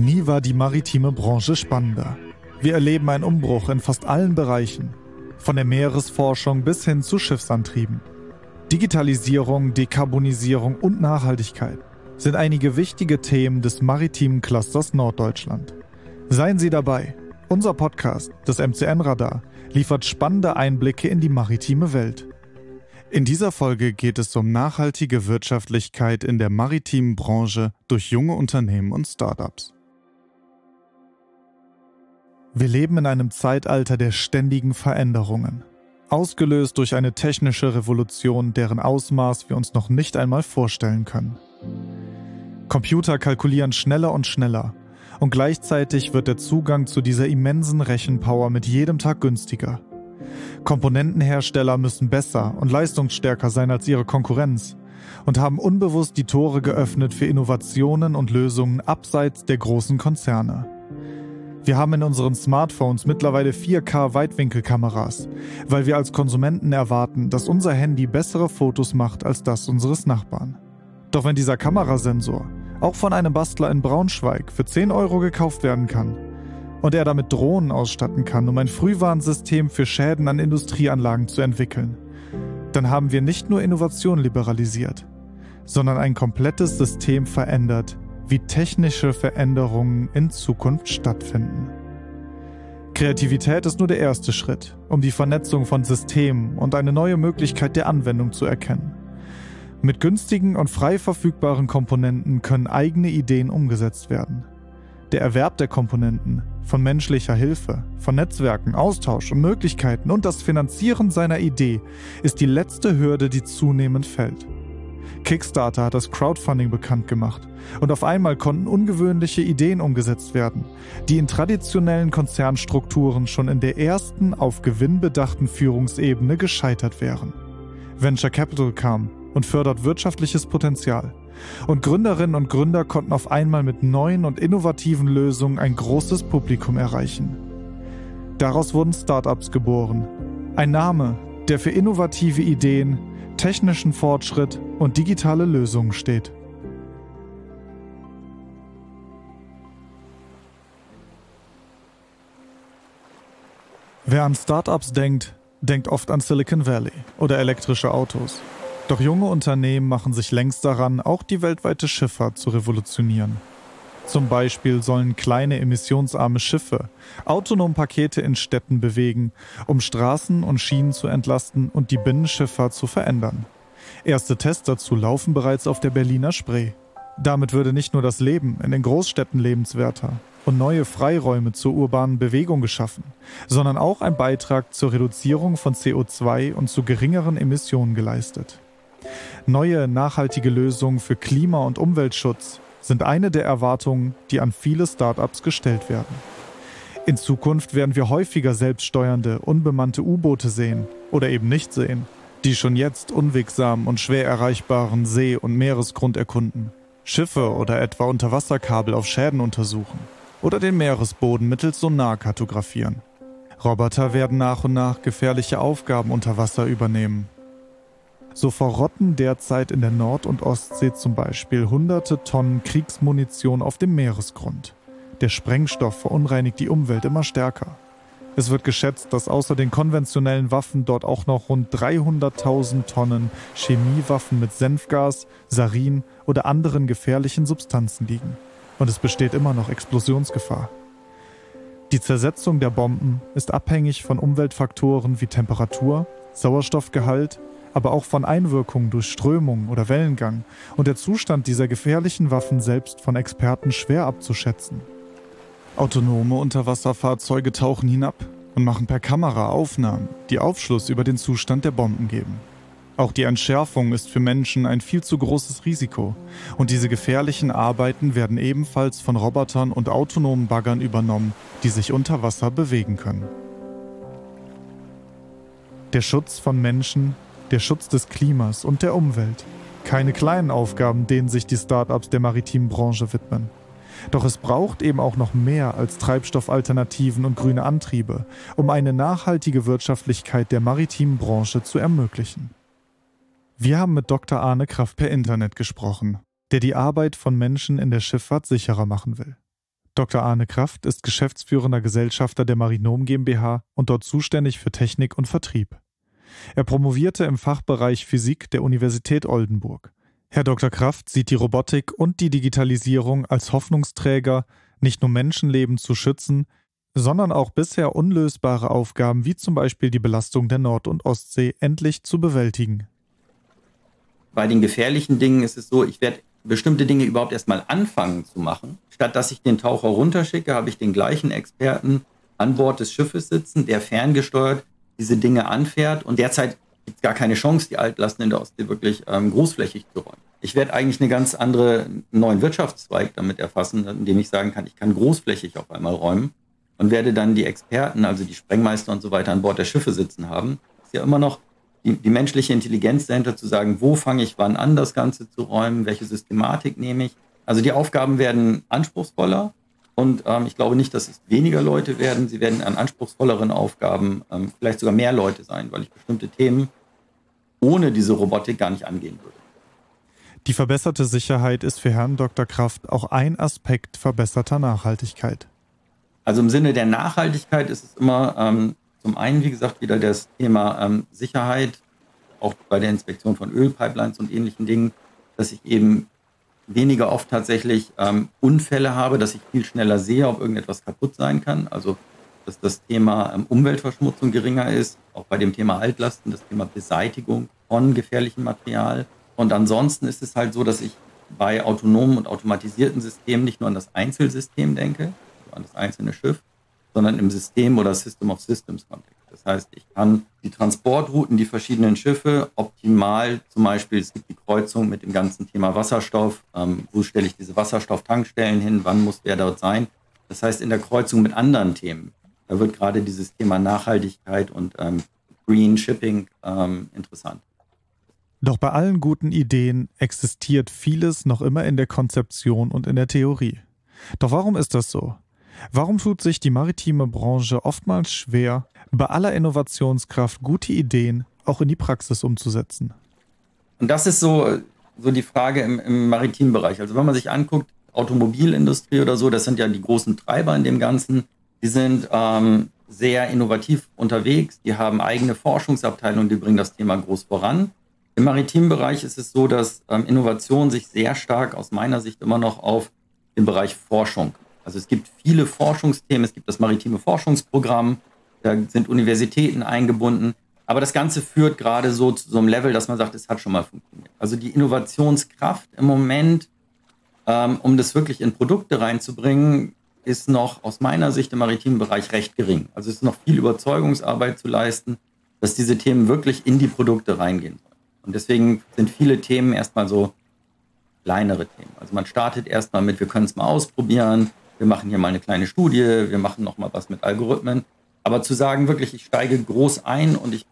Nie war die maritime Branche spannender. Wir erleben einen Umbruch in fast allen Bereichen, von der Meeresforschung bis hin zu Schiffsantrieben. Digitalisierung, Dekarbonisierung und Nachhaltigkeit sind einige wichtige Themen des maritimen Clusters Norddeutschland. Seien Sie dabei. Unser Podcast, das MCN Radar, liefert spannende Einblicke in die maritime Welt. In dieser Folge geht es um nachhaltige Wirtschaftlichkeit in der maritimen Branche durch junge Unternehmen und Startups. Wir leben in einem Zeitalter der ständigen Veränderungen, ausgelöst durch eine technische Revolution, deren Ausmaß wir uns noch nicht einmal vorstellen können. Computer kalkulieren schneller und schneller, und gleichzeitig wird der Zugang zu dieser immensen Rechenpower mit jedem Tag günstiger. Komponentenhersteller müssen besser und leistungsstärker sein als ihre Konkurrenz und haben unbewusst die Tore geöffnet für Innovationen und Lösungen abseits der großen Konzerne. Wir haben in unseren Smartphones mittlerweile 4K Weitwinkelkameras, weil wir als Konsumenten erwarten, dass unser Handy bessere Fotos macht als das unseres Nachbarn. Doch wenn dieser Kamerasensor auch von einem Bastler in Braunschweig für 10 Euro gekauft werden kann, und er damit Drohnen ausstatten kann, um ein Frühwarnsystem für Schäden an Industrieanlagen zu entwickeln, dann haben wir nicht nur Innovation liberalisiert, sondern ein komplettes System verändert, wie technische Veränderungen in Zukunft stattfinden. Kreativität ist nur der erste Schritt, um die Vernetzung von Systemen und eine neue Möglichkeit der Anwendung zu erkennen. Mit günstigen und frei verfügbaren Komponenten können eigene Ideen umgesetzt werden. Der Erwerb der Komponenten, von menschlicher Hilfe, von Netzwerken, Austausch und Möglichkeiten und das Finanzieren seiner Idee ist die letzte Hürde, die zunehmend fällt. Kickstarter hat das Crowdfunding bekannt gemacht und auf einmal konnten ungewöhnliche Ideen umgesetzt werden, die in traditionellen Konzernstrukturen schon in der ersten auf Gewinn bedachten Führungsebene gescheitert wären. Venture Capital kam und fördert wirtschaftliches Potenzial. Und Gründerinnen und Gründer konnten auf einmal mit neuen und innovativen Lösungen ein großes Publikum erreichen. Daraus wurden Startups geboren. Ein Name, der für innovative Ideen, technischen Fortschritt und digitale Lösungen steht. Wer an Startups denkt, denkt oft an Silicon Valley oder elektrische Autos. Doch junge Unternehmen machen sich längst daran, auch die weltweite Schifffahrt zu revolutionieren. Zum Beispiel sollen kleine emissionsarme Schiffe autonom Pakete in Städten bewegen, um Straßen und Schienen zu entlasten und die Binnenschifffahrt zu verändern. Erste Tests dazu laufen bereits auf der Berliner Spree. Damit würde nicht nur das Leben in den Großstädten lebenswerter und neue Freiräume zur urbanen Bewegung geschaffen, sondern auch ein Beitrag zur Reduzierung von CO2 und zu geringeren Emissionen geleistet. Neue nachhaltige Lösungen für Klima- und Umweltschutz sind eine der Erwartungen, die an viele Startups gestellt werden. In Zukunft werden wir häufiger selbststeuernde, unbemannte U-Boote sehen oder eben nicht sehen, die schon jetzt unwegsam und schwer erreichbaren See- und Meeresgrund erkunden, Schiffe oder etwa Unterwasserkabel auf Schäden untersuchen oder den Meeresboden mittels Sonar kartografieren. Roboter werden nach und nach gefährliche Aufgaben unter Wasser übernehmen so verrotten derzeit in der Nord- und Ostsee zum Beispiel hunderte Tonnen Kriegsmunition auf dem Meeresgrund. Der Sprengstoff verunreinigt die Umwelt immer stärker. Es wird geschätzt, dass außer den konventionellen Waffen dort auch noch rund 300.000 Tonnen Chemiewaffen mit Senfgas, Sarin oder anderen gefährlichen Substanzen liegen. Und es besteht immer noch Explosionsgefahr. Die Zersetzung der Bomben ist abhängig von Umweltfaktoren wie Temperatur, Sauerstoffgehalt aber auch von Einwirkungen durch Strömung oder Wellengang und der Zustand dieser gefährlichen Waffen selbst von Experten schwer abzuschätzen. Autonome Unterwasserfahrzeuge tauchen hinab und machen per Kamera Aufnahmen, die Aufschluss über den Zustand der Bomben geben. Auch die Entschärfung ist für Menschen ein viel zu großes Risiko und diese gefährlichen Arbeiten werden ebenfalls von Robotern und autonomen Baggern übernommen, die sich unter Wasser bewegen können. Der Schutz von Menschen der Schutz des Klimas und der Umwelt. Keine kleinen Aufgaben, denen sich die Startups der maritimen Branche widmen. Doch es braucht eben auch noch mehr als Treibstoffalternativen und grüne Antriebe, um eine nachhaltige Wirtschaftlichkeit der maritimen Branche zu ermöglichen. Wir haben mit Dr. Arne Kraft per Internet gesprochen, der die Arbeit von Menschen in der Schifffahrt sicherer machen will. Dr. Arne Kraft ist geschäftsführender Gesellschafter der Marinom GmbH und dort zuständig für Technik und Vertrieb. Er promovierte im Fachbereich Physik der Universität Oldenburg. Herr Dr. Kraft sieht die Robotik und die Digitalisierung als Hoffnungsträger, nicht nur Menschenleben zu schützen, sondern auch bisher unlösbare Aufgaben wie zum Beispiel die Belastung der Nord- und Ostsee endlich zu bewältigen. Bei den gefährlichen Dingen ist es so, ich werde bestimmte Dinge überhaupt erstmal anfangen zu machen. Statt dass ich den Taucher runterschicke, habe ich den gleichen Experten an Bord des Schiffes sitzen, der ferngesteuert diese Dinge anfährt. Und derzeit gibt es gar keine Chance, die Altlasten in der Ostsee wirklich ähm, großflächig zu räumen. Ich werde eigentlich eine ganz andere neuen Wirtschaftszweig damit erfassen, indem ich sagen kann, ich kann großflächig auf einmal räumen und werde dann die Experten, also die Sprengmeister und so weiter an Bord der Schiffe sitzen haben. Ist ja immer noch die, die menschliche Intelligenz dahinter zu sagen, wo fange ich wann an, das Ganze zu räumen, welche Systematik nehme ich. Also die Aufgaben werden anspruchsvoller und ähm, ich glaube nicht, dass es weniger Leute werden. Sie werden an anspruchsvolleren Aufgaben ähm, vielleicht sogar mehr Leute sein, weil ich bestimmte Themen ohne diese Robotik gar nicht angehen würde. Die verbesserte Sicherheit ist für Herrn Dr. Kraft auch ein Aspekt verbesserter Nachhaltigkeit. Also im Sinne der Nachhaltigkeit ist es immer ähm, zum einen, wie gesagt, wieder das Thema ähm, Sicherheit, auch bei der Inspektion von Ölpipelines und ähnlichen Dingen, dass ich eben weniger oft tatsächlich ähm, Unfälle habe, dass ich viel schneller sehe, ob irgendetwas kaputt sein kann. Also dass das Thema ähm, Umweltverschmutzung geringer ist, auch bei dem Thema Altlasten, das Thema Beseitigung von gefährlichem Material. Und ansonsten ist es halt so, dass ich bei autonomen und automatisierten Systemen nicht nur an das Einzelsystem denke, also an das einzelne Schiff, sondern im System oder System of Systems Kontext. Das heißt, ich kann die Transportrouten, die verschiedenen Schiffe optimal, zum Beispiel, es gibt die Kreuzung mit dem ganzen Thema Wasserstoff, ähm, wo stelle ich diese Wasserstofftankstellen hin, wann muss wer dort sein. Das heißt, in der Kreuzung mit anderen Themen, da wird gerade dieses Thema Nachhaltigkeit und ähm, Green Shipping ähm, interessant. Doch bei allen guten Ideen existiert vieles noch immer in der Konzeption und in der Theorie. Doch warum ist das so? Warum tut sich die maritime Branche oftmals schwer, bei aller Innovationskraft gute Ideen auch in die Praxis umzusetzen? Und das ist so, so die Frage im, im maritimen Bereich. Also wenn man sich anguckt, Automobilindustrie oder so, das sind ja die großen Treiber in dem Ganzen. Die sind ähm, sehr innovativ unterwegs, die haben eigene Forschungsabteilungen, die bringen das Thema groß voran. Im maritimen Bereich ist es so, dass ähm, Innovation sich sehr stark aus meiner Sicht immer noch auf den Bereich Forschung also es gibt viele Forschungsthemen, es gibt das maritime Forschungsprogramm, da sind Universitäten eingebunden. Aber das Ganze führt gerade so zu so einem Level, dass man sagt, es hat schon mal funktioniert. Also die Innovationskraft im Moment, ähm, um das wirklich in Produkte reinzubringen, ist noch aus meiner Sicht im maritimen Bereich recht gering. Also es ist noch viel Überzeugungsarbeit zu leisten, dass diese Themen wirklich in die Produkte reingehen sollen. Und deswegen sind viele Themen erstmal so kleinere Themen. Also man startet erstmal mit, wir können es mal ausprobieren, wir machen hier mal eine kleine Studie, wir machen noch mal was mit Algorithmen. Aber zu sagen, wirklich, ich steige groß ein und ich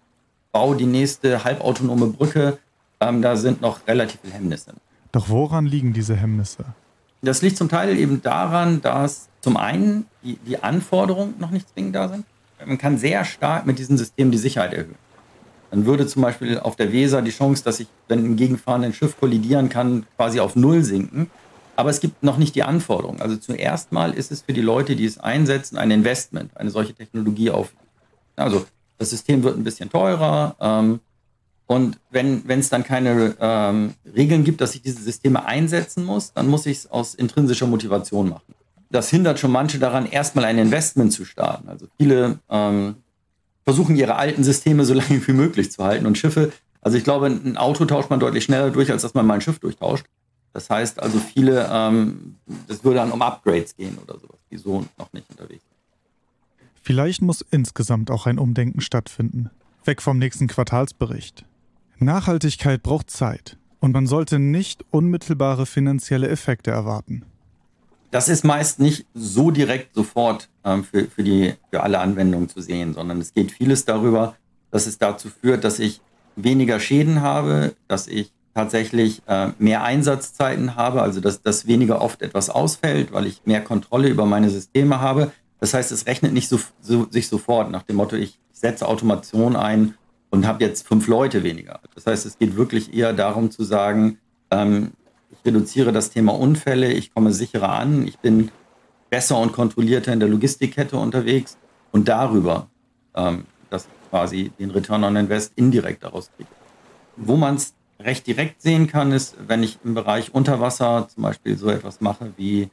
baue die nächste halbautonome Brücke, ähm, da sind noch relativ viele Hemmnisse. Doch woran liegen diese Hemmnisse? Das liegt zum Teil eben daran, dass zum einen die, die Anforderungen noch nicht zwingend da sind. Man kann sehr stark mit diesen Systemen die Sicherheit erhöhen. Dann würde zum Beispiel auf der Weser die Chance, dass ich, wenn ein gegenfahrenden Schiff kollidieren kann, quasi auf Null sinken. Aber es gibt noch nicht die Anforderungen. Also zuerst mal ist es für die Leute, die es einsetzen, ein Investment, eine solche Technologie auf. Also das System wird ein bisschen teurer. Ähm, und wenn es dann keine ähm, Regeln gibt, dass ich diese Systeme einsetzen muss, dann muss ich es aus intrinsischer Motivation machen. Das hindert schon manche daran, erstmal ein Investment zu starten. Also viele ähm, versuchen ihre alten Systeme so lange wie möglich zu halten. Und Schiffe, also ich glaube, ein Auto tauscht man deutlich schneller durch, als dass man mal ein Schiff durchtauscht. Das heißt also viele, ähm, das würde dann um Upgrades gehen oder sowas, die so noch nicht unterwegs sind. Vielleicht muss insgesamt auch ein Umdenken stattfinden. Weg vom nächsten Quartalsbericht. Nachhaltigkeit braucht Zeit und man sollte nicht unmittelbare finanzielle Effekte erwarten. Das ist meist nicht so direkt sofort ähm, für, für, die, für alle Anwendungen zu sehen, sondern es geht vieles darüber, dass es dazu führt, dass ich weniger Schäden habe, dass ich tatsächlich äh, mehr Einsatzzeiten habe, also dass, dass weniger oft etwas ausfällt, weil ich mehr Kontrolle über meine Systeme habe. Das heißt, es rechnet nicht so, so, sich sofort nach dem Motto, ich setze Automation ein und habe jetzt fünf Leute weniger. Das heißt, es geht wirklich eher darum zu sagen, ähm, ich reduziere das Thema Unfälle, ich komme sicherer an, ich bin besser und kontrollierter in der Logistikkette unterwegs und darüber ähm, das quasi den Return on Invest indirekt daraus kriege. Wo man es recht direkt sehen kann, ist, wenn ich im Bereich Unterwasser zum Beispiel so etwas mache wie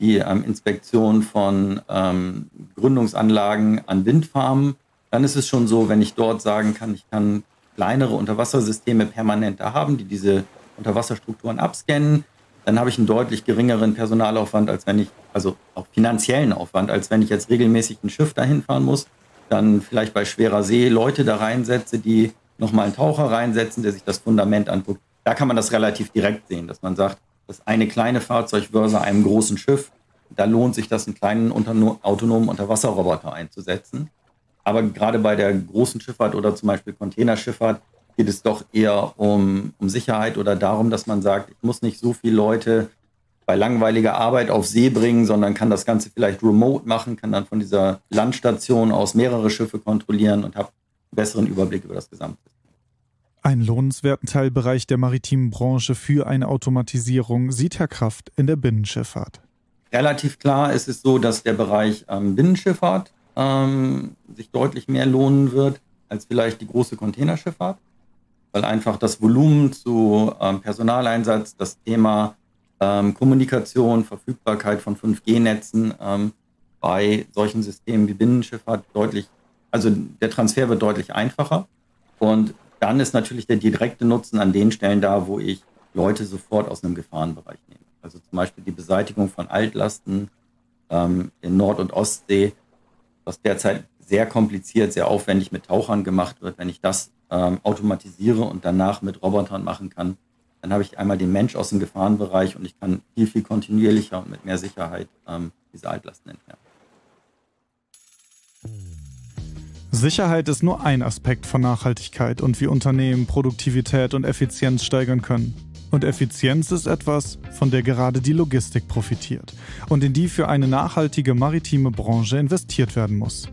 die ähm, Inspektion von ähm, Gründungsanlagen an Windfarmen, dann ist es schon so, wenn ich dort sagen kann, ich kann kleinere Unterwassersysteme permanent da haben, die diese Unterwasserstrukturen abscannen, dann habe ich einen deutlich geringeren Personalaufwand, als wenn ich, also auch finanziellen Aufwand, als wenn ich jetzt regelmäßig ein Schiff dahin fahren muss, dann vielleicht bei schwerer See Leute da reinsetze, die nochmal einen Taucher reinsetzen, der sich das Fundament anguckt. Da kann man das relativ direkt sehen, dass man sagt, das eine kleine Fahrzeug versus einem großen Schiff, da lohnt sich das, einen kleinen autonomen Unterwasserroboter einzusetzen. Aber gerade bei der großen Schifffahrt oder zum Beispiel Containerschifffahrt geht es doch eher um, um Sicherheit oder darum, dass man sagt, ich muss nicht so viele Leute bei langweiliger Arbeit auf See bringen, sondern kann das Ganze vielleicht remote machen, kann dann von dieser Landstation aus mehrere Schiffe kontrollieren und habe besseren Überblick über das gesamte. Einen lohnenswerten Teilbereich der maritimen Branche für eine Automatisierung sieht Herr Kraft in der Binnenschifffahrt. Relativ klar ist es so, dass der Bereich ähm, Binnenschifffahrt ähm, sich deutlich mehr lohnen wird als vielleicht die große Containerschifffahrt, weil einfach das Volumen zu ähm, Personaleinsatz, das Thema ähm, Kommunikation, Verfügbarkeit von 5G-Netzen ähm, bei solchen Systemen wie Binnenschifffahrt deutlich, also der Transfer wird deutlich einfacher. Und dann ist natürlich der direkte Nutzen an den Stellen da, wo ich Leute sofort aus einem Gefahrenbereich nehme. Also zum Beispiel die Beseitigung von Altlasten ähm, in Nord- und Ostsee was derzeit sehr kompliziert, sehr aufwendig mit Tauchern gemacht wird, wenn ich das ähm, automatisiere und danach mit Robotern machen kann, dann habe ich einmal den Mensch aus dem Gefahrenbereich und ich kann viel, viel kontinuierlicher und mit mehr Sicherheit ähm, diese Altlasten entfernen. Sicherheit ist nur ein Aspekt von Nachhaltigkeit und wie Unternehmen Produktivität und Effizienz steigern können. Und Effizienz ist etwas, von der gerade die Logistik profitiert und in die für eine nachhaltige maritime Branche investiert werden muss.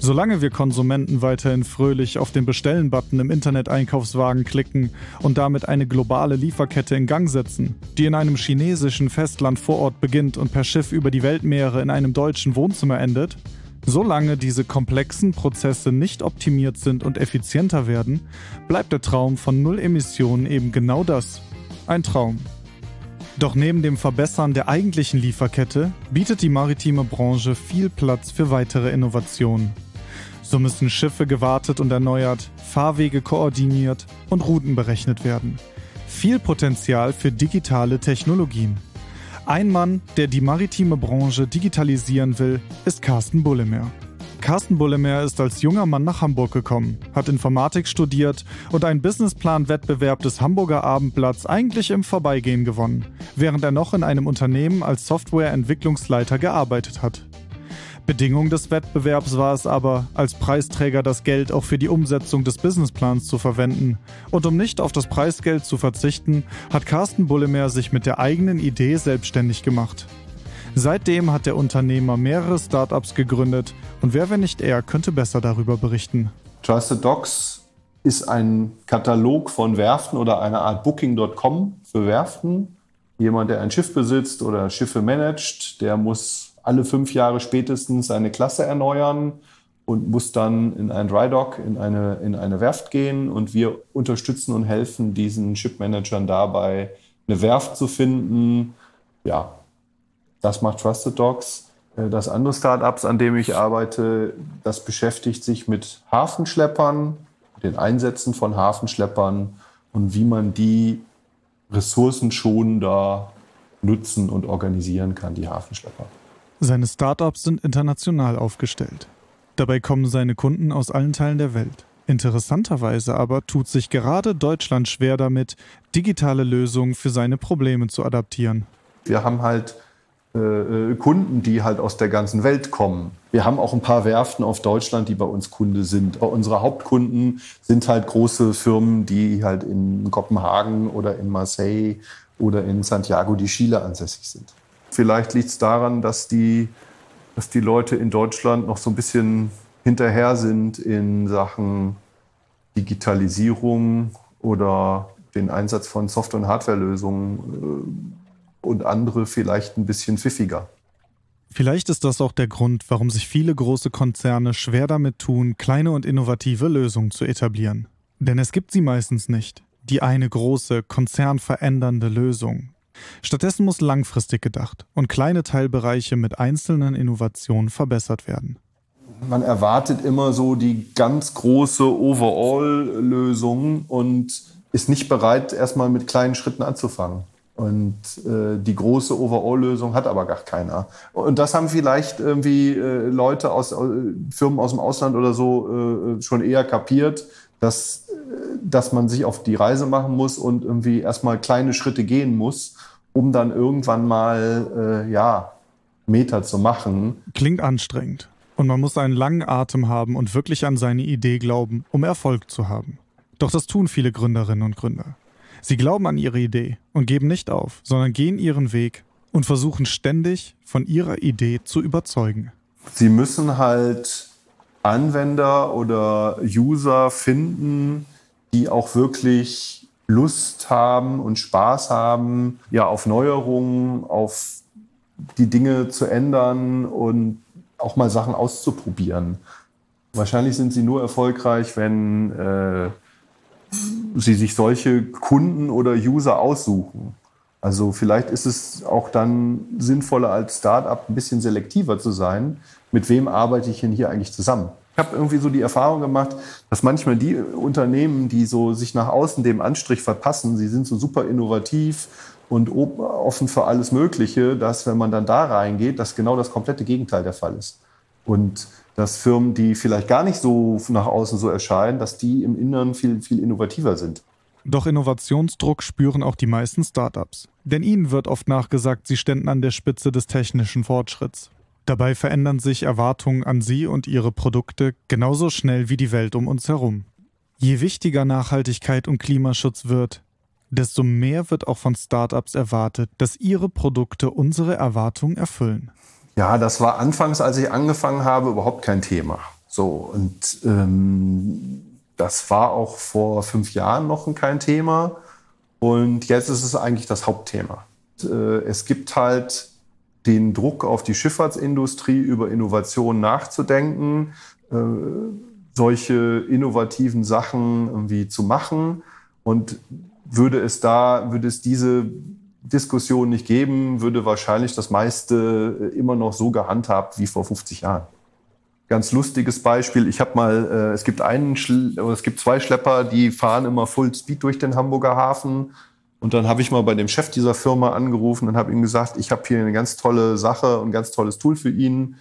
Solange wir Konsumenten weiterhin fröhlich auf den Bestellen-Button im Internet-Einkaufswagen klicken und damit eine globale Lieferkette in Gang setzen, die in einem chinesischen Festland vor Ort beginnt und per Schiff über die Weltmeere in einem deutschen Wohnzimmer endet, Solange diese komplexen Prozesse nicht optimiert sind und effizienter werden, bleibt der Traum von Null Emissionen eben genau das, ein Traum. Doch neben dem Verbessern der eigentlichen Lieferkette bietet die maritime Branche viel Platz für weitere Innovationen. So müssen Schiffe gewartet und erneuert, Fahrwege koordiniert und Routen berechnet werden. Viel Potenzial für digitale Technologien. Ein Mann, der die maritime Branche digitalisieren will, ist Carsten Bullemer. Carsten Bullemer ist als junger Mann nach Hamburg gekommen, hat Informatik studiert und einen Businessplan-Wettbewerb des Hamburger Abendblatts eigentlich im Vorbeigehen gewonnen, während er noch in einem Unternehmen als Softwareentwicklungsleiter gearbeitet hat. Bedingung des Wettbewerbs war es aber, als Preisträger das Geld auch für die Umsetzung des Businessplans zu verwenden. Und um nicht auf das Preisgeld zu verzichten, hat Carsten Bullemer sich mit der eigenen Idee selbstständig gemacht. Seitdem hat der Unternehmer mehrere Startups gegründet und wer, wenn nicht er, könnte besser darüber berichten. Trusted Docs ist ein Katalog von Werften oder eine Art Booking.com für Werften. Jemand, der ein Schiff besitzt oder Schiffe managt, der muss alle fünf Jahre spätestens seine Klasse erneuern und muss dann in ein Dry Dock, in eine, in eine Werft gehen. Und wir unterstützen und helfen diesen Shipmanagern dabei, eine Werft zu finden. Ja, das macht Trusted Dogs. Äh, das andere Startups, an dem ich arbeite, das beschäftigt sich mit Hafenschleppern, den Einsätzen von Hafenschleppern und wie man die ressourcenschonender nutzen und organisieren kann, die Hafenschlepper. Seine Startups sind international aufgestellt. Dabei kommen seine Kunden aus allen Teilen der Welt. Interessanterweise aber tut sich gerade Deutschland schwer damit, digitale Lösungen für seine Probleme zu adaptieren. Wir haben halt äh, äh, Kunden, die halt aus der ganzen Welt kommen. Wir haben auch ein paar Werften auf Deutschland, die bei uns Kunde sind. Aber unsere Hauptkunden sind halt große Firmen, die halt in Kopenhagen oder in Marseille oder in Santiago de Chile ansässig sind. Vielleicht liegt es daran, dass die, dass die Leute in Deutschland noch so ein bisschen hinterher sind in Sachen Digitalisierung oder den Einsatz von Software- und Hardwarelösungen äh, und andere vielleicht ein bisschen pfiffiger. Vielleicht ist das auch der Grund, warum sich viele große Konzerne schwer damit tun, kleine und innovative Lösungen zu etablieren. Denn es gibt sie meistens nicht, die eine große, konzernverändernde Lösung. Stattdessen muss langfristig gedacht und kleine Teilbereiche mit einzelnen Innovationen verbessert werden. Man erwartet immer so die ganz große Overall-Lösung und ist nicht bereit, erstmal mit kleinen Schritten anzufangen. Und äh, die große Overall-Lösung hat aber gar keiner. Und das haben vielleicht irgendwie äh, Leute aus äh, Firmen aus dem Ausland oder so äh, schon eher kapiert, dass, dass man sich auf die Reise machen muss und irgendwie erstmal kleine Schritte gehen muss, um dann irgendwann mal äh, ja, Meter zu machen. Klingt anstrengend. Und man muss einen langen Atem haben und wirklich an seine Idee glauben, um Erfolg zu haben. Doch das tun viele Gründerinnen und Gründer. Sie glauben an ihre Idee und geben nicht auf, sondern gehen ihren Weg und versuchen ständig von ihrer Idee zu überzeugen. Sie müssen halt Anwender oder User finden, die auch wirklich Lust haben und Spaß haben, ja, auf Neuerungen, auf die Dinge zu ändern und auch mal Sachen auszuprobieren. Wahrscheinlich sind sie nur erfolgreich, wenn äh, sie sich solche Kunden oder User aussuchen. Also vielleicht ist es auch dann sinnvoller als Startup ein bisschen selektiver zu sein. Mit wem arbeite ich denn hier eigentlich zusammen? Ich habe irgendwie so die Erfahrung gemacht, dass manchmal die Unternehmen, die so sich nach außen dem Anstrich verpassen, sie sind so super innovativ und offen für alles Mögliche, dass wenn man dann da reingeht, dass genau das komplette Gegenteil der Fall ist. Und dass Firmen, die vielleicht gar nicht so nach außen so erscheinen, dass die im Inneren viel, viel innovativer sind. Doch Innovationsdruck spüren auch die meisten Startups. Denn ihnen wird oft nachgesagt, sie ständen an der Spitze des technischen Fortschritts. Dabei verändern sich Erwartungen an sie und ihre Produkte genauso schnell wie die Welt um uns herum. Je wichtiger Nachhaltigkeit und Klimaschutz wird, desto mehr wird auch von Startups erwartet, dass ihre Produkte unsere Erwartungen erfüllen. Ja, das war anfangs, als ich angefangen habe, überhaupt kein Thema. So, und ähm, das war auch vor fünf Jahren noch kein Thema. Und jetzt ist es eigentlich das Hauptthema. Äh, es gibt halt den Druck auf die Schifffahrtsindustrie, über Innovation nachzudenken, äh, solche innovativen Sachen irgendwie zu machen. Und würde es da, würde es diese Diskussion nicht geben, würde wahrscheinlich das meiste äh, immer noch so gehandhabt wie vor 50 Jahren. Ganz lustiges Beispiel. Ich habe mal, äh, es gibt einen, oder es gibt zwei Schlepper, die fahren immer Full Speed durch den Hamburger Hafen. Und dann habe ich mal bei dem Chef dieser Firma angerufen und habe ihm gesagt, ich habe hier eine ganz tolle Sache und ein ganz tolles Tool für ihn.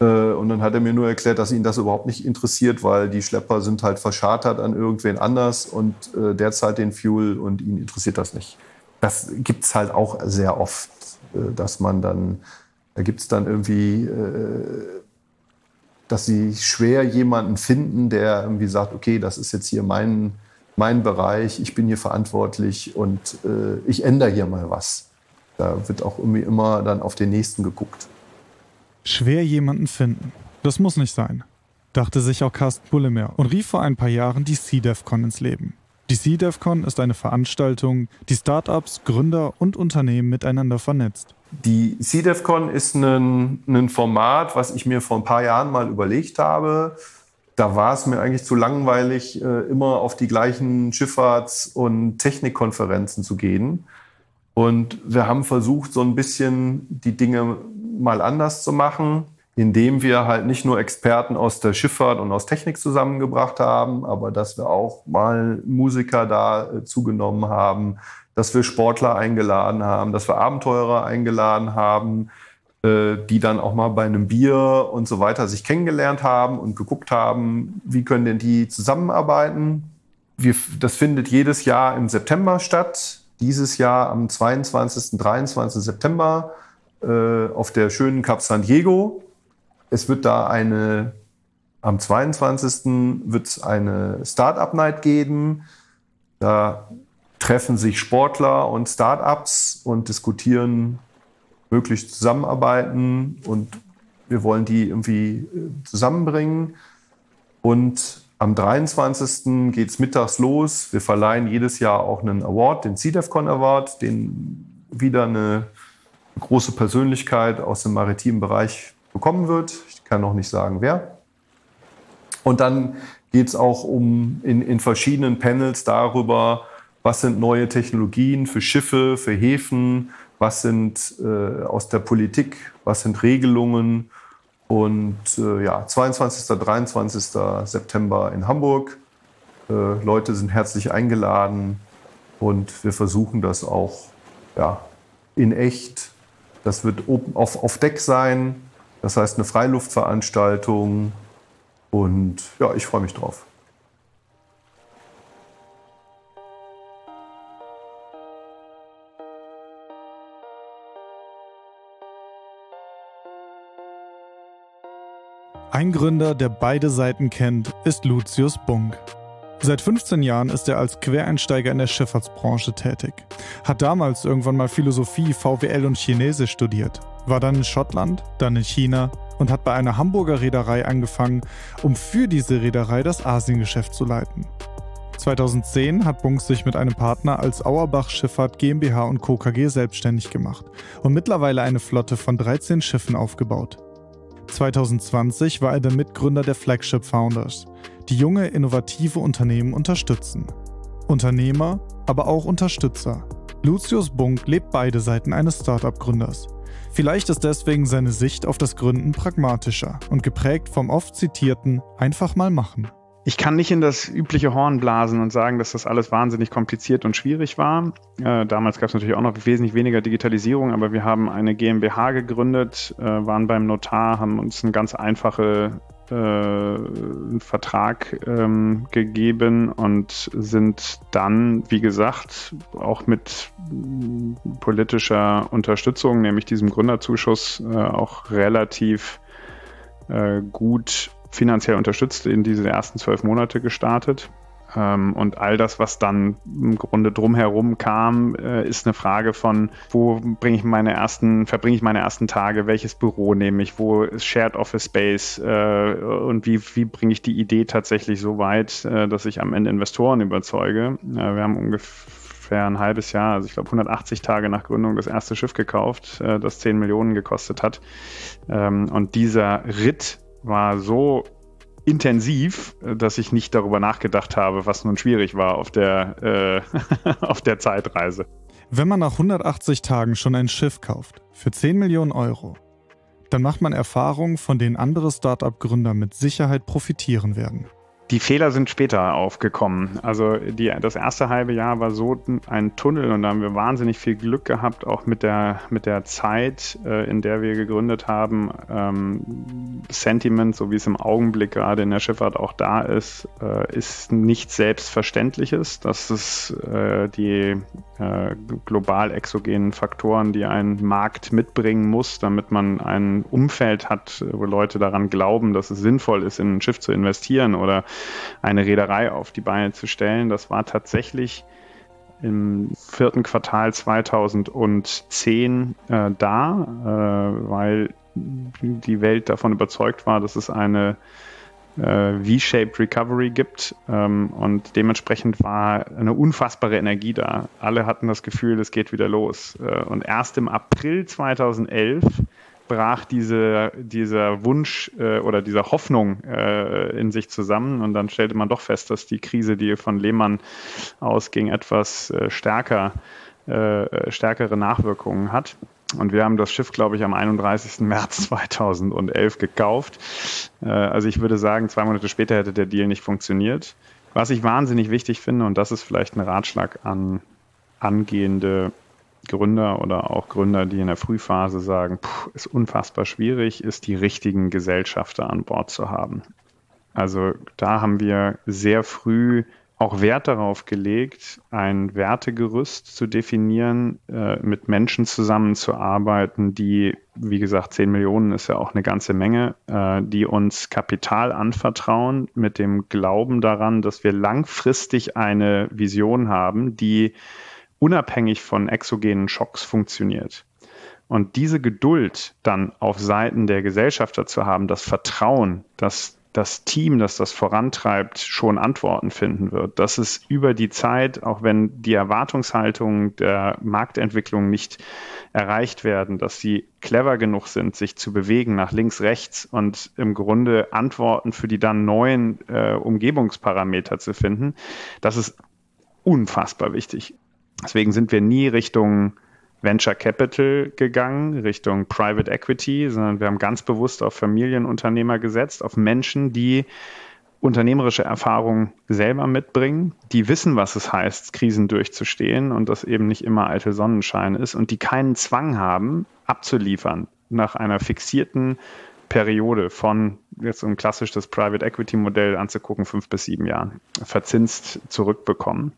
Äh, und dann hat er mir nur erklärt, dass ihn das überhaupt nicht interessiert, weil die Schlepper sind halt verschartert an irgendwen anders und äh, der zahlt den Fuel und ihn interessiert das nicht das gibt es halt auch sehr oft, äh, dass man dann, da gibt es dann irgendwie, dass sie schwer jemanden finden, der irgendwie sagt, okay, das ist jetzt hier mein, mein Bereich, ich bin hier verantwortlich und äh, ich ändere hier mal was. Da wird auch irgendwie immer dann auf den Nächsten geguckt. Schwer jemanden finden. Das muss nicht sein, dachte sich auch Carsten Bullemer und rief vor ein paar Jahren die CDEFCON ins Leben. Die CDEFCON ist eine Veranstaltung, die Startups, Gründer und Unternehmen miteinander vernetzt. Die CDEFCON ist ein, ein Format, was ich mir vor ein paar Jahren mal überlegt habe. Da war es mir eigentlich zu langweilig, äh, immer auf die gleichen Schifffahrts- und Technikkonferenzen zu gehen. Und wir haben versucht, so ein bisschen die Dinge mal anders zu machen indem wir halt nicht nur Experten aus der Schifffahrt und aus Technik zusammengebracht haben, aber dass wir auch mal Musiker da äh, zugenommen haben, dass wir Sportler eingeladen haben, dass wir Abenteurer eingeladen haben, die dann auch mal bei einem Bier und so weiter sich kennengelernt haben und geguckt haben, wie können denn die zusammenarbeiten. Wir, das findet jedes Jahr im September statt. Dieses Jahr am 22. 23. September äh, auf der schönen Cap San Diego es wird da eine, am 22. wird es eine Startup Night geben. Da treffen sich Sportler und Startups und diskutieren möglichst zusammenarbeiten und wir wollen die irgendwie äh, zusammenbringen. Und am 23. geht es mittags los. Wir verleihen jedes Jahr auch einen Award, den CDEFCON Award, den wieder eine große Persönlichkeit aus dem maritimen Bereich bekommen wird. Ich kann noch nicht sagen, wer. Und dann geht es auch um in, in verschiedenen Panels darüber, was sind neue Technologien für Schiffe, für Häfen, was sind äh, aus der Politik, was sind Regelungen. Und äh, ja, 22. 23. September in Hamburg. Äh, Leute sind herzlich eingeladen und wir versuchen das auch ja, in echt. Das wird open, auf, auf Deck sein, das heißt eine Freiluftveranstaltung. Und ja, ich freue mich drauf. Ein Gründer, der beide Seiten kennt, ist Lucius Bunk. Seit 15 Jahren ist er als Quereinsteiger in der Schifffahrtsbranche tätig. Hat damals irgendwann mal Philosophie, VWL und Chinesisch studiert. War dann in Schottland, dann in China und hat bei einer Hamburger Reederei angefangen, um für diese Reederei das Asiengeschäft zu leiten. 2010 hat Bunk sich mit einem Partner als Auerbach Schifffahrt GmbH und Co. KG selbstständig gemacht und mittlerweile eine Flotte von 13 Schiffen aufgebaut. 2020 war er der Mitgründer der Flagship Founders, die junge, innovative Unternehmen unterstützen. Unternehmer, aber auch Unterstützer. Lucius Bunk lebt beide Seiten eines Startup-Gründers. Vielleicht ist deswegen seine Sicht auf das Gründen pragmatischer und geprägt vom oft zitierten einfach mal machen. Ich kann nicht in das übliche Horn blasen und sagen, dass das alles wahnsinnig kompliziert und schwierig war. Äh, damals gab es natürlich auch noch wesentlich weniger Digitalisierung, aber wir haben eine GmbH gegründet, äh, waren beim Notar, haben uns eine ganz einfache äh, einen Vertrag ähm, gegeben und sind dann, wie gesagt, auch mit politischer Unterstützung, nämlich diesem Gründerzuschuss, äh, auch relativ äh, gut finanziell unterstützt in diese ersten zwölf Monate gestartet. Ähm, und all das, was dann im Grunde drumherum kam, äh, ist eine Frage von, wo bringe ich meine ersten, verbringe ich meine ersten Tage, welches Büro nehme ich, wo ist Shared Office Space äh, und wie, wie bringe ich die Idee tatsächlich so weit, äh, dass ich am Ende Investoren überzeuge. wir haben ungefähr ein halbes Jahr, also ich glaube 180 Tage nach Gründung das erste Schiff gekauft, das 10 Millionen gekostet hat. Ähm, und dieser Ritt war so intensiv, dass ich nicht darüber nachgedacht habe, was nun schwierig war auf der, äh, auf der Zeitreise. Wenn man nach 180 Tagen schon ein Schiff kauft, für 10 Millionen Euro, dann macht man Erfahrungen, von denen andere Startup-Gründer mit Sicherheit profitieren werden. Die Fehler sind später aufgekommen. Also die, das erste halbe Jahr war so ein Tunnel und da haben wir wahnsinnig viel Glück gehabt, auch mit der, mit der Zeit, äh, in der wir gegründet haben. Ähm, Sentiment, so wie es im Augenblick gerade in der Schifffahrt auch da ist, äh, ist nichts Selbstverständliches. Das ist äh, die äh, global exogenen Faktoren, die ein Markt mitbringen muss, damit man ein Umfeld hat, wo Leute daran glauben, dass es sinnvoll ist, in ein Schiff zu investieren oder eine Reederei auf die Beine zu stellen. Das war tatsächlich im vierten Quartal 2010 äh, da, äh, weil die Welt davon überzeugt war, dass es eine V-shaped Recovery gibt ähm, und dementsprechend war eine unfassbare Energie da. Alle hatten das Gefühl, es geht wieder los. Äh, und erst im April 2011 brach diese, dieser Wunsch äh, oder diese Hoffnung äh, in sich zusammen und dann stellte man doch fest, dass die Krise, die von Lehmann ausging, etwas äh, stärker, äh, stärkere Nachwirkungen hat. Und wir haben das Schiff, glaube ich, am 31. März 2011 gekauft. Äh, also ich würde sagen, zwei Monate später hätte der Deal nicht funktioniert. Was ich wahnsinnig wichtig finde, und das ist vielleicht ein Ratschlag an angehende Gründer oder auch Gründer, die in der Frühphase sagen, puh, ist unfassbar schwierig, ist die richtigen Gesellschafter an Bord zu haben. Also da haben wir sehr früh auch Wert darauf gelegt, ein Wertegerüst zu definieren, äh, mit Menschen zusammenzuarbeiten, die, wie gesagt, 10 Millionen ist ja auch eine ganze Menge, äh, die uns Kapital anvertrauen mit dem Glauben daran, dass wir langfristig eine Vision haben, die unabhängig von exogenen Schocks funktioniert. Und diese Geduld dann auf Seiten der Gesellschafter zu haben, das Vertrauen, dass das Team, das das vorantreibt, schon Antworten finden wird. Dass es über die Zeit, auch wenn die Erwartungshaltungen der Marktentwicklung nicht erreicht werden, dass sie clever genug sind, sich zu bewegen nach links, rechts und im Grunde Antworten für die dann neuen äh, Umgebungsparameter zu finden, das ist unfassbar wichtig. Deswegen sind wir nie Richtung Venture Capital gegangen, Richtung Private Equity, sondern wir haben ganz bewusst auf Familienunternehmer gesetzt, auf Menschen, die unternehmerische Erfahrung selber mitbringen, die wissen, was es heißt, Krisen durchzustehen und das eben nicht immer alte Sonnenschein ist und die keinen Zwang haben, abzuliefern nach einer fixierten Periode von jetzt um klassisch das Private Equity Modell anzugucken, fünf bis sieben Jahren, verzinst zurückbekommen.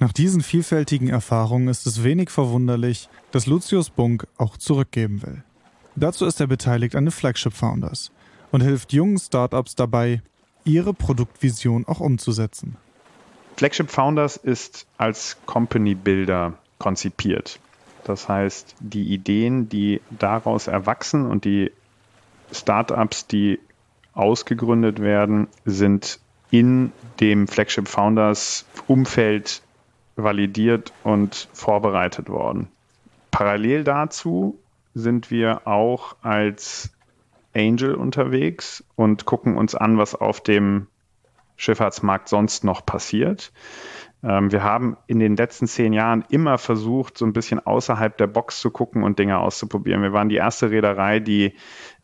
Nach diesen vielfältigen Erfahrungen ist es wenig verwunderlich, dass Lucius Bunk auch zurückgeben will. Dazu ist er beteiligt an den Flagship Founders und hilft jungen Startups dabei, ihre Produktvision auch umzusetzen. Flagship Founders ist als Company Builder konzipiert. Das heißt, die Ideen, die daraus erwachsen und die Startups, die ausgegründet werden, sind in dem Flagship Founders Umfeld validiert und vorbereitet worden. Parallel dazu sind wir auch als Angel unterwegs und gucken uns an, was auf dem Schifffahrtsmarkt sonst noch passiert. Ähm, wir haben in den letzten zehn Jahren immer versucht, so ein bisschen außerhalb der Box zu gucken und Dinge auszuprobieren. Wir waren die erste Reederei, die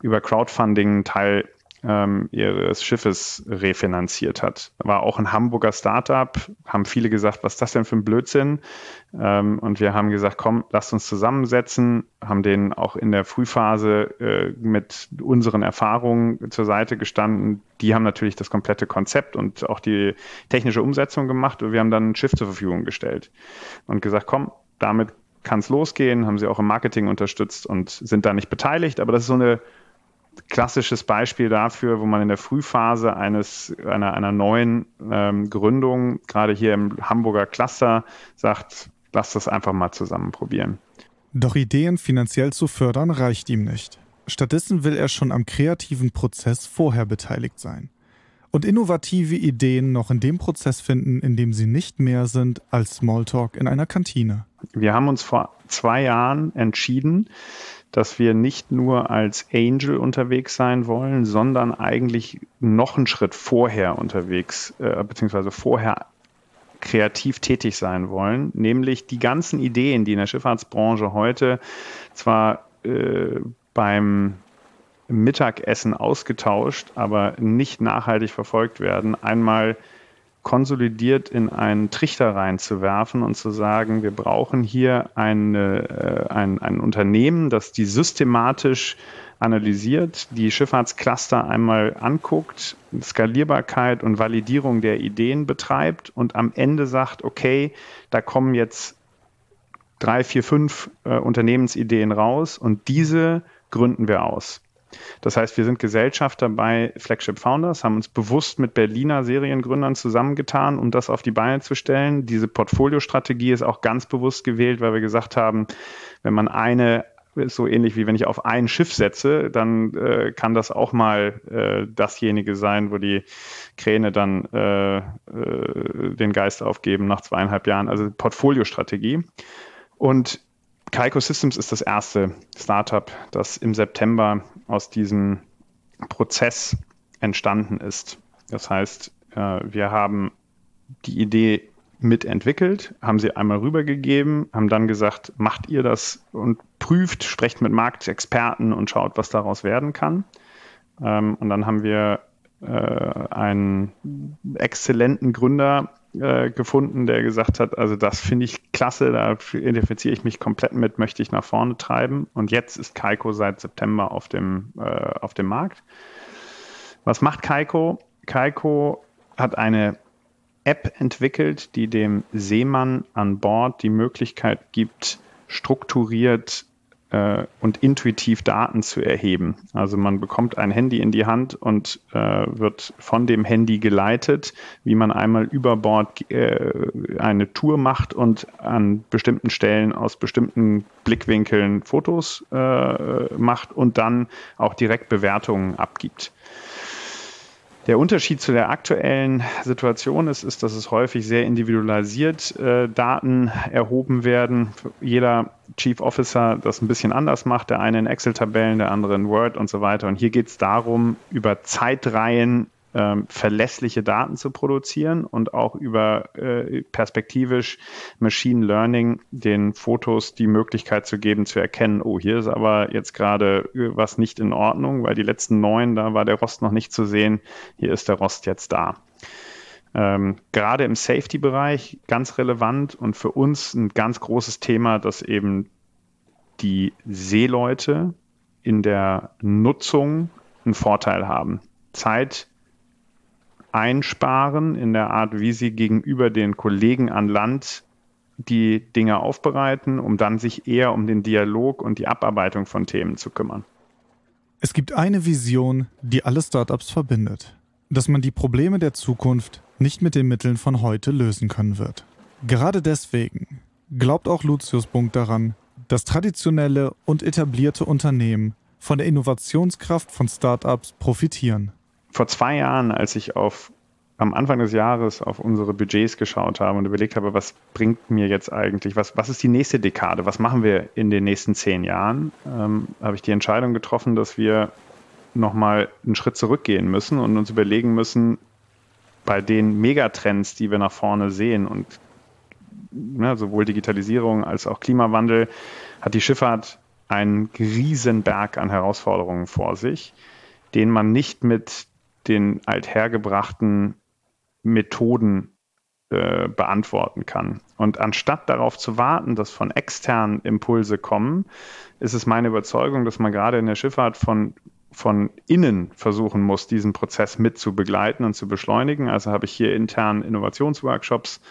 über Crowdfunding einen Teil ähm, ihres Schiffes refinanziert hat. War auch ein Hamburger Startup, haben viele gesagt, was ist das denn für ein Blödsinn? Ähm, und wir haben gesagt, komm, lasst uns zusammensetzen, haben denen auch in der Frühphase äh, mit unseren Erfahrungen zur Seite gestanden. Die haben natürlich das komplette Konzept und auch die technische Umsetzung gemacht und wir haben dann ein Schiff zur Verfügung gestellt und gesagt, komm, damit kann es losgehen, haben sie auch im Marketing unterstützt und sind da nicht beteiligt, aber das ist so eine klassisches Beispiel dafür, wo man in der Frühphase eines, einer, einer neuen ähm, Gründung, gerade hier im Hamburger Cluster, sagt, lass das einfach mal zusammen probieren. Doch Ideen finanziell zu fördern reicht ihm nicht. Stattdessen will er schon am kreativen Prozess vorher beteiligt sein und innovative Ideen noch in dem Prozess finden, in dem sie nicht mehr sind als Smalltalk in einer Kantine. Wir haben uns vor zwei Jahren entschieden, dass wir nicht nur als Angel unterwegs sein wollen, sondern eigentlich noch einen Schritt vorher unterwegs, äh, beziehungsweise vorher kreativ tätig sein wollen, nämlich die ganzen Ideen, die in der Schifffahrtsbranche heute zwar äh, beim Mittagessen ausgetauscht, aber nicht nachhaltig verfolgt werden, einmal konsolidiert in einen Trichter reinzuwerfen und zu sagen, wir brauchen hier eine, äh, ein, ein Unternehmen, das die systematisch analysiert, die Schifffahrtscluster einmal anguckt, Skalierbarkeit und Validierung der Ideen betreibt und am Ende sagt, okay, da kommen jetzt drei, vier, fünf äh, Unternehmensideen raus und diese gründen wir aus. Das heißt, wir sind Gesellschafter bei Flagship Founders, haben uns bewusst mit Berliner Seriengründern zusammengetan, um das auf die Beine zu stellen. Diese Portfoliostrategie ist auch ganz bewusst gewählt, weil wir gesagt haben, wenn man eine ist so ähnlich wie wenn ich auf ein Schiff setze, dann äh, kann das auch mal äh, dasjenige sein, wo die Kräne dann äh, äh den Geist aufgeben nach zweieinhalb Jahren. Also Portfoliostrategie. Und Kaiko Systems ist das erste Startup, das im September aus diesem Prozess entstanden ist. Das heißt, äh, wir haben die Idee mitentwickelt, haben sie einmal rübergegeben, haben dann gesagt, macht ihr das und prüft, sprecht mit Marktexperten und schaut, was daraus werden kann. Ähm, und dann haben wir äh, einen exzellenten Gründer äh, gefunden, der gesagt hat, also das finde ich klasse, da identifiziere ich mich komplett mit, möchte ich nach vorne treiben. Und jetzt ist Kaiko seit September auf dem, äh, auf dem Markt. Was macht Kaiko? Kaiko hat eine App entwickelt, die dem Seemann an Bord die Möglichkeit gibt, strukturiert äh, und intuitiv Daten zu erheben. Also man bekommt ein Handy in die Hand und äh, wird von dem Handy geleitet, wie man einmal über Bord äh, eine Tour macht und an bestimmten Stellen aus bestimmten Blickwinkeln Fotos äh, macht und dann auch direkt Bewertungen abgibt. Der Unterschied zu der aktuellen Situation ist, ist, dass es häufig sehr individualisiert äh, Daten erhoben werden. Jeder Chief Officer das ein bisschen anders macht, der eine in Excel-Tabellen, der andere in Word und so weiter. Und hier geht es darum, über Zeitreihen ähm, verlässliche Daten zu produzieren und auch über äh, perspektivisch Machine Learning den Fotos die Möglichkeit zu geben, zu erkennen, oh, hier ist aber jetzt gerade was nicht in Ordnung, weil die letzten neun, da war der Rost noch nicht zu sehen, hier ist der Rost jetzt da. Ähm, gerade im Safety-Bereich ganz relevant und für uns ein ganz großes Thema, dass eben die Seeleute in der Nutzung einen Vorteil haben. Zeit einsparen in der Art, wie sie gegenüber den Kollegen an Land die Dinge aufbereiten, um dann sich eher um den Dialog und die Abarbeitung von Themen zu kümmern. Es gibt eine Vision, die alle Startups verbindet, dass man die Probleme der Zukunft nicht mit den Mitteln von heute lösen können wird. Gerade deswegen glaubt auch Lucius Bunk daran, dass traditionelle und etablierte Unternehmen von der Innovationskraft von Startups profitieren vor zwei Jahren, als ich auf am Anfang des Jahres auf unsere Budgets geschaut habe und überlegt habe, was bringt mir jetzt eigentlich, was, was ist die nächste Dekade, was machen wir in den nächsten zehn Jahren, ähm, habe ich die Entscheidung getroffen, dass wir nochmal einen Schritt zurückgehen müssen und uns überlegen müssen, bei den Megatrends, die wir nach vorne sehen und ja, sowohl Digitalisierung als auch Klimawandel, hat die Schifffahrt einen riesen Berg an Herausforderungen vor sich, den man nicht mit den althergebrachten Methoden äh, beantworten kann. Und anstatt darauf zu warten, dass von externen Impulse kommen, ist es meine Überzeugung, dass man gerade in der Schifffahrt von von innen versuchen muss, diesen Prozess mit zu begleiten und zu beschleunigen. Also habe ich hier intern Innovationsworkshops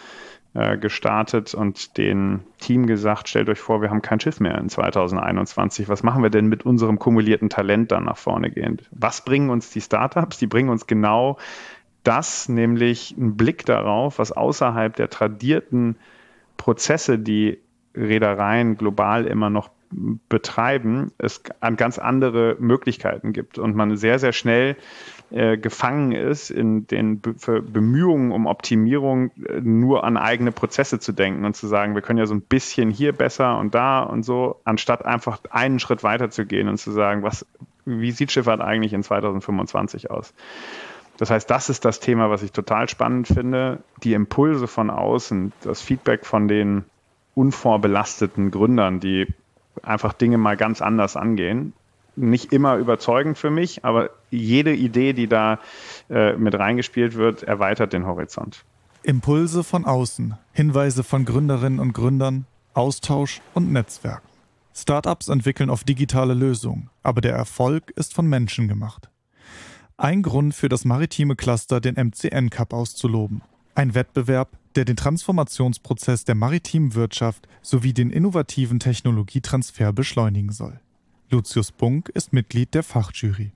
äh, gestartet und den Team gesagt, stellt euch vor, wir haben kein Schiff mehr in 2021. Was machen wir denn mit unserem kumulierten Talent dann nach vorne gehend? Was bringen uns die Startups? Die bringen uns genau das, nämlich einen Blick darauf, was außerhalb der tradierten Prozesse, die Reedereien global immer noch betreiben, es an ganz andere Möglichkeiten gibt und man sehr, sehr schnell äh, gefangen ist in den Be Bemühungen um Optimierung, äh, nur an eigene Prozesse zu denken und zu sagen, wir können ja so ein bisschen hier besser und da und so, anstatt einfach einen Schritt weiter zu gehen und zu sagen, was, wie sieht Schifffahrt eigentlich in 2025 aus? Das heißt, das ist das Thema, was ich total spannend finde. Die Impulse von außen, das Feedback von den unvorbelasteten Gründern, die einfach Dinge mal ganz anders angehen. Nicht immer überzeugend für mich, aber jede Idee, die da äh, mit reingespielt wird, erweitert den Horizont. Impulse von außen, Hinweise von Gründerinnen und Gründern, Austausch und Netzwerk. Startups entwickeln oft digitale Lösungen, aber der Erfolg ist von Menschen gemacht. Ein Grund für das maritime Cluster, den MCN Cup auszuloben. Ein Wettbewerb, der den Transformationsprozess der maritimen Wirtschaft sowie den innovativen Technologietransfer beschleunigen soll. Lucius Bunk ist Mitglied der Fachjury.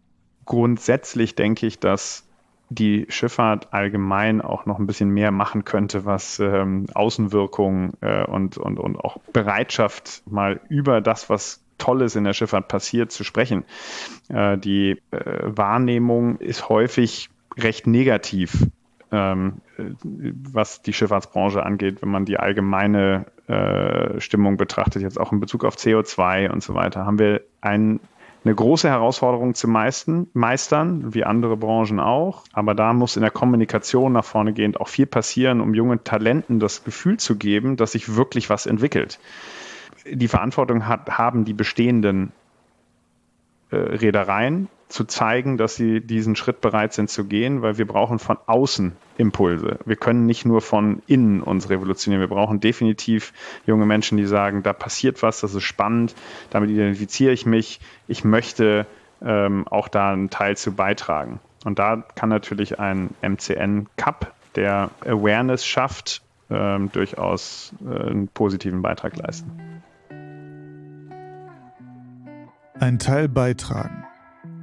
Grundsätzlich denke ich, dass die Schifffahrt allgemein auch noch ein bisschen mehr machen könnte, was ähm, Außenwirkung äh, und, und, und auch Bereitschaft mal über das, was Tolles in der Schifffahrt passiert, zu sprechen. Äh, die äh, Wahrnehmung ist häufig recht negativ ähm, was die Schifffahrtsbranche angeht, wenn man die allgemeine äh, Stimmung betrachtet, jetzt auch in Bezug auf CO2 und so weiter, haben wir ein, eine große Herausforderung zu meisten, meistern, wie andere Branchen auch. Aber da muss in der Kommunikation nach vorne gehend auch viel passieren, um jungen Talenten das Gefühl zu geben, dass sich wirklich was entwickelt. Die Verantwortung hat, haben die bestehenden äh, Reedereien, zu zeigen, dass sie diesen Schritt bereit sind zu gehen, weil wir brauchen von außen Impulse. Wir können nicht nur von innen uns revolutionieren. Wir brauchen definitiv junge Menschen, die sagen, da passiert was, das ist spannend, damit identifiziere ich mich, ich möchte ähm, auch da einen Teil zu beitragen. Und da kann natürlich ein MCN Cup, der Awareness schafft, ähm, durchaus äh, einen positiven Beitrag leisten. Ein Teil beitragen.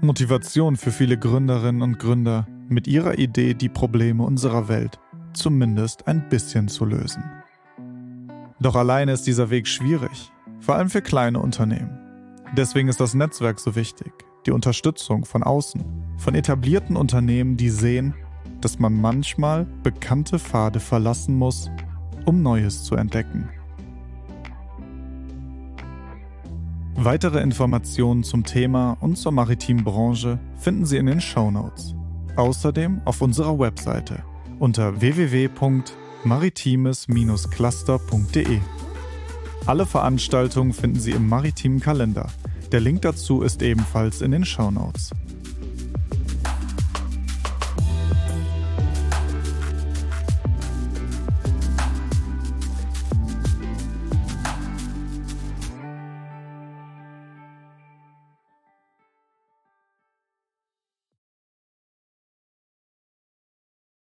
Motivation für viele Gründerinnen und Gründer, mit ihrer Idee die Probleme unserer Welt zumindest ein bisschen zu lösen. Doch alleine ist dieser Weg schwierig, vor allem für kleine Unternehmen. Deswegen ist das Netzwerk so wichtig, die Unterstützung von außen, von etablierten Unternehmen, die sehen, dass man manchmal bekannte Pfade verlassen muss, um Neues zu entdecken. Weitere Informationen zum Thema und zur maritimen Branche finden Sie in den Show Notes. Außerdem auf unserer Webseite unter www.maritimes-cluster.de. Alle Veranstaltungen finden Sie im maritimen Kalender. Der Link dazu ist ebenfalls in den Show Notes.